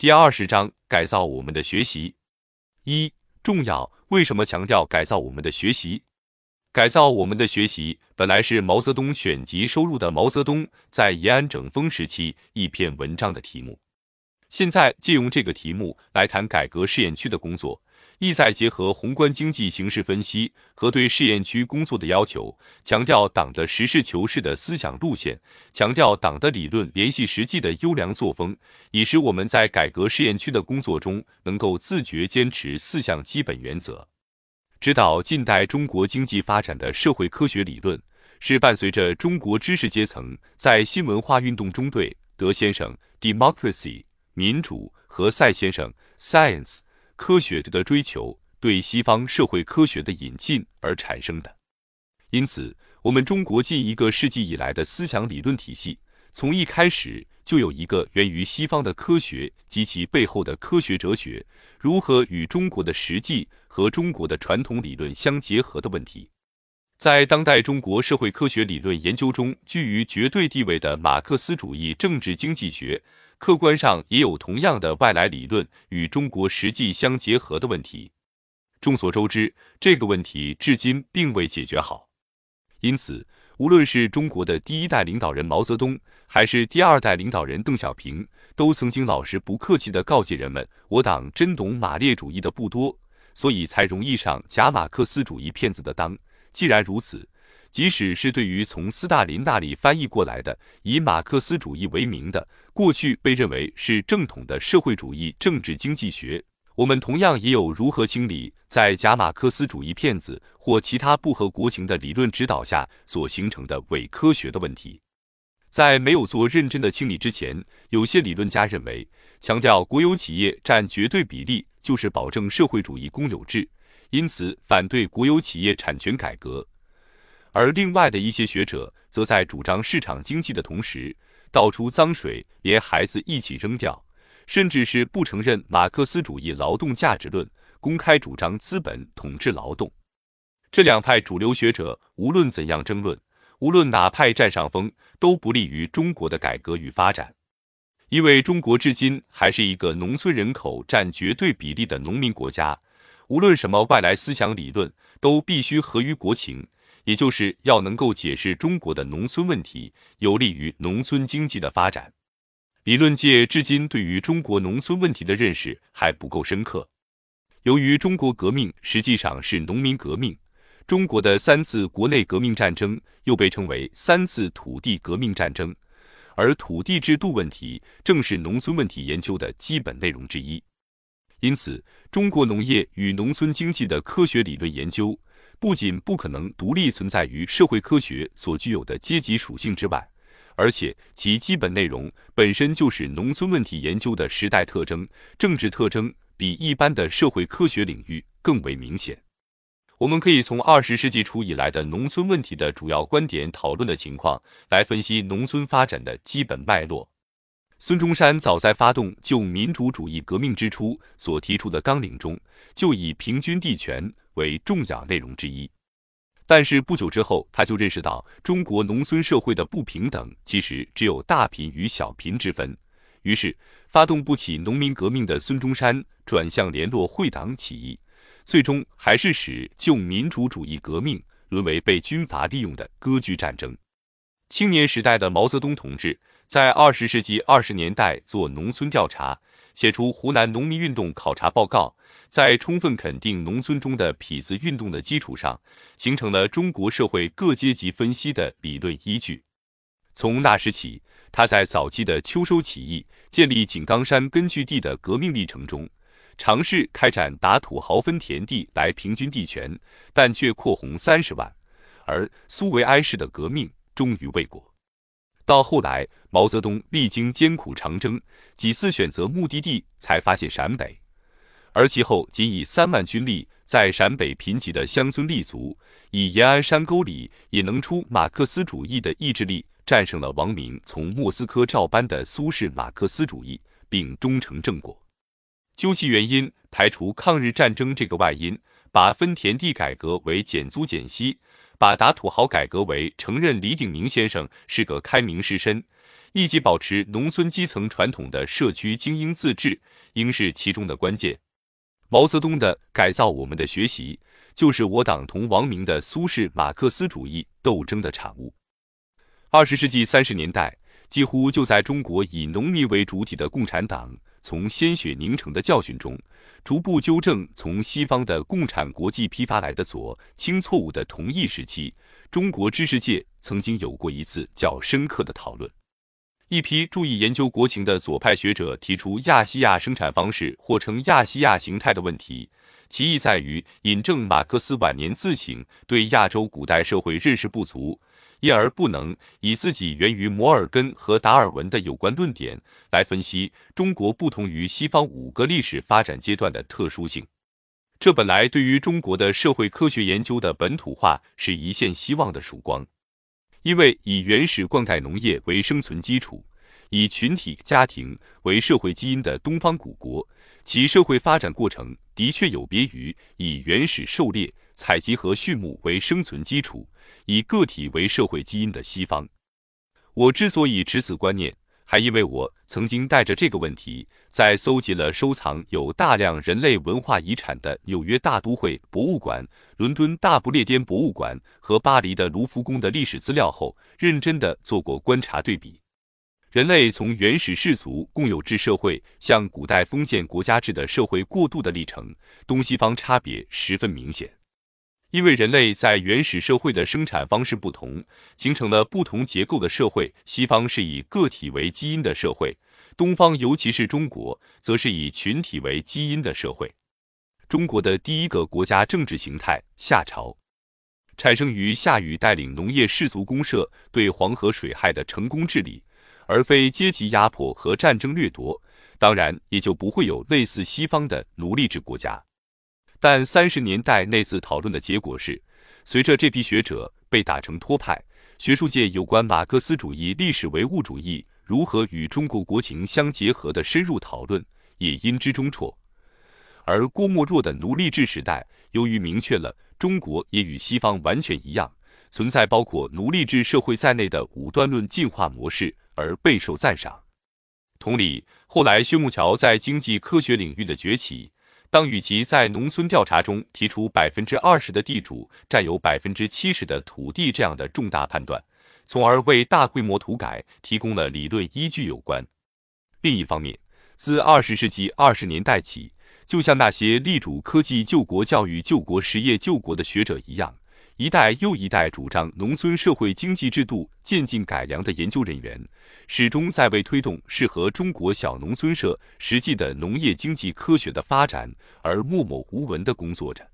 第二十章改造我们的学习。一重要，为什么强调改造我们的学习？改造我们的学习本来是毛泽东选集收入的毛泽东在延安整风时期一篇文章的题目。现在借用这个题目来谈改革试验区的工作。意在结合宏观经济形势分析和对试验区工作的要求，强调党的实事求是的思想路线，强调党的理论联系实际的优良作风，以使我们在改革试验区的工作中能够自觉坚持四项基本原则。指导近代中国经济发展的社会科学理论，是伴随着中国知识阶层在新文化运动中对德先生 democracy 民主和赛先生 science。科学的追求对西方社会科学的引进而产生的，因此，我们中国近一个世纪以来的思想理论体系，从一开始就有一个源于西方的科学及其背后的科学哲学如何与中国的实际和中国的传统理论相结合的问题。在当代中国社会科学理论研究中居于绝对地位的马克思主义政治经济学。客观上也有同样的外来理论与中国实际相结合的问题。众所周知，这个问题至今并未解决好。因此，无论是中国的第一代领导人毛泽东，还是第二代领导人邓小平，都曾经老实不客气地告诫人们：“我党真懂马列主义的不多，所以才容易上假马克思主义骗子的当。”既然如此，即使是对于从斯大林那里翻译过来的以马克思主义为名的过去被认为是正统的社会主义政治经济学，我们同样也有如何清理在假马克思主义骗子或其他不合国情的理论指导下所形成的伪科学的问题。在没有做认真的清理之前，有些理论家认为，强调国有企业占绝对比例就是保证社会主义公有制，因此反对国有企业产权改革。而另外的一些学者，则在主张市场经济的同时，倒出脏水，连孩子一起扔掉，甚至是不承认马克思主义劳动价值论，公开主张资本统治劳动。这两派主流学者，无论怎样争论，无论哪派占上风，都不利于中国的改革与发展，因为中国至今还是一个农村人口占绝对比例的农民国家，无论什么外来思想理论，都必须合于国情。也就是要能够解释中国的农村问题，有利于农村经济的发展。理论界至今对于中国农村问题的认识还不够深刻。由于中国革命实际上是农民革命，中国的三次国内革命战争又被称为三次土地革命战争，而土地制度问题正是农村问题研究的基本内容之一。因此，中国农业与农村经济的科学理论研究。不仅不可能独立存在于社会科学所具有的阶级属性之外，而且其基本内容本身就是农村问题研究的时代特征、政治特征，比一般的社会科学领域更为明显。我们可以从二十世纪初以来的农村问题的主要观点讨论的情况来分析农村发展的基本脉络。孙中山早在发动旧民主主义革命之初所提出的纲领中，就以平均地权。为重要内容之一，但是不久之后，他就认识到中国农村社会的不平等其实只有大贫与小贫之分。于是，发动不起农民革命的孙中山转向联络会党起义，最终还是使旧民主主义革命沦为被军阀利用的割据战争。青年时代的毛泽东同志在二十世纪二十年代做农村调查。写出湖南农民运动考察报告，在充分肯定农村中的痞子运动的基础上，形成了中国社会各阶级分析的理论依据。从那时起，他在早期的秋收起义、建立井冈山根据地的革命历程中，尝试开展打土豪分田地来平均地权，但却扩红三十万。而苏维埃式的革命终于未果。到后来，毛泽东历经艰苦长征，几次选择目的地，才发现陕北。而其后仅以三万军力在陕北贫瘠的乡村立足，以延安山沟里也能出马克思主义的意志力，战胜了王明从莫斯科照搬的苏式马克思主义，并终成正果。究其原因，排除抗日战争这个外因，把分田地改革为减租减息。把打土豪改革为承认李鼎铭先生是个开明士绅，以及保持农村基层传统的社区精英自治，应是其中的关键。毛泽东的改造我们的学习，就是我党同王明的苏式马克思主义斗争的产物。二十世纪三十年代，几乎就在中国以农民为主体的共产党，从鲜血凝成的教训中，逐步纠正从西方的共产国际批发来的左倾错误的同一时期，中国知识界曾经有过一次较深刻的讨论。一批注意研究国情的左派学者提出亚细亚生产方式或称亚细亚形态的问题，其意在于引证马克思晚年自省对亚洲古代社会认识不足。因而不能以自己源于摩尔根和达尔文的有关论点来分析中国不同于西方五个历史发展阶段的特殊性。这本来对于中国的社会科学研究的本土化是一线希望的曙光，因为以原始灌溉农业为生存基础，以群体家庭为社会基因的东方古国，其社会发展过程的确有别于以原始狩猎。采集和畜牧为生存基础，以个体为社会基因的西方。我之所以持此观念，还因为我曾经带着这个问题，在搜集了收藏有大量人类文化遗产的纽约大都会博物馆、伦敦大不列颠博物馆和巴黎的卢浮宫的历史资料后，认真的做过观察对比。人类从原始氏族共有制社会向古代封建国家制的社会过渡的历程，东西方差别十分明显。因为人类在原始社会的生产方式不同，形成了不同结构的社会。西方是以个体为基因的社会，东方尤其是中国，则是以群体为基因的社会。中国的第一个国家政治形态夏朝，产生于夏禹带领农业氏族公社对黄河水害的成功治理，而非阶级压迫和战争掠夺，当然也就不会有类似西方的奴隶制国家。但三十年代那次讨论的结果是，随着这批学者被打成托派，学术界有关马克思主义历史唯物主义如何与中国国情相结合的深入讨论也因之中辍。而郭沫若的奴隶制时代，由于明确了中国也与西方完全一样，存在包括奴隶制社会在内的五段论进化模式，而备受赞赏。同理，后来薛木桥在经济科学领域的崛起。当与其在农村调查中提出百分之二十的地主占有百分之七十的土地这样的重大判断，从而为大规模土改提供了理论依据有关。另一方面，自二十世纪二十年代起，就像那些力主科技救国、教育救国、实业救国的学者一样。一代又一代主张农村社会经济制度渐进改良的研究人员，始终在为推动适合中国小农村社实际的农业经济科学的发展而默默无闻地工作着。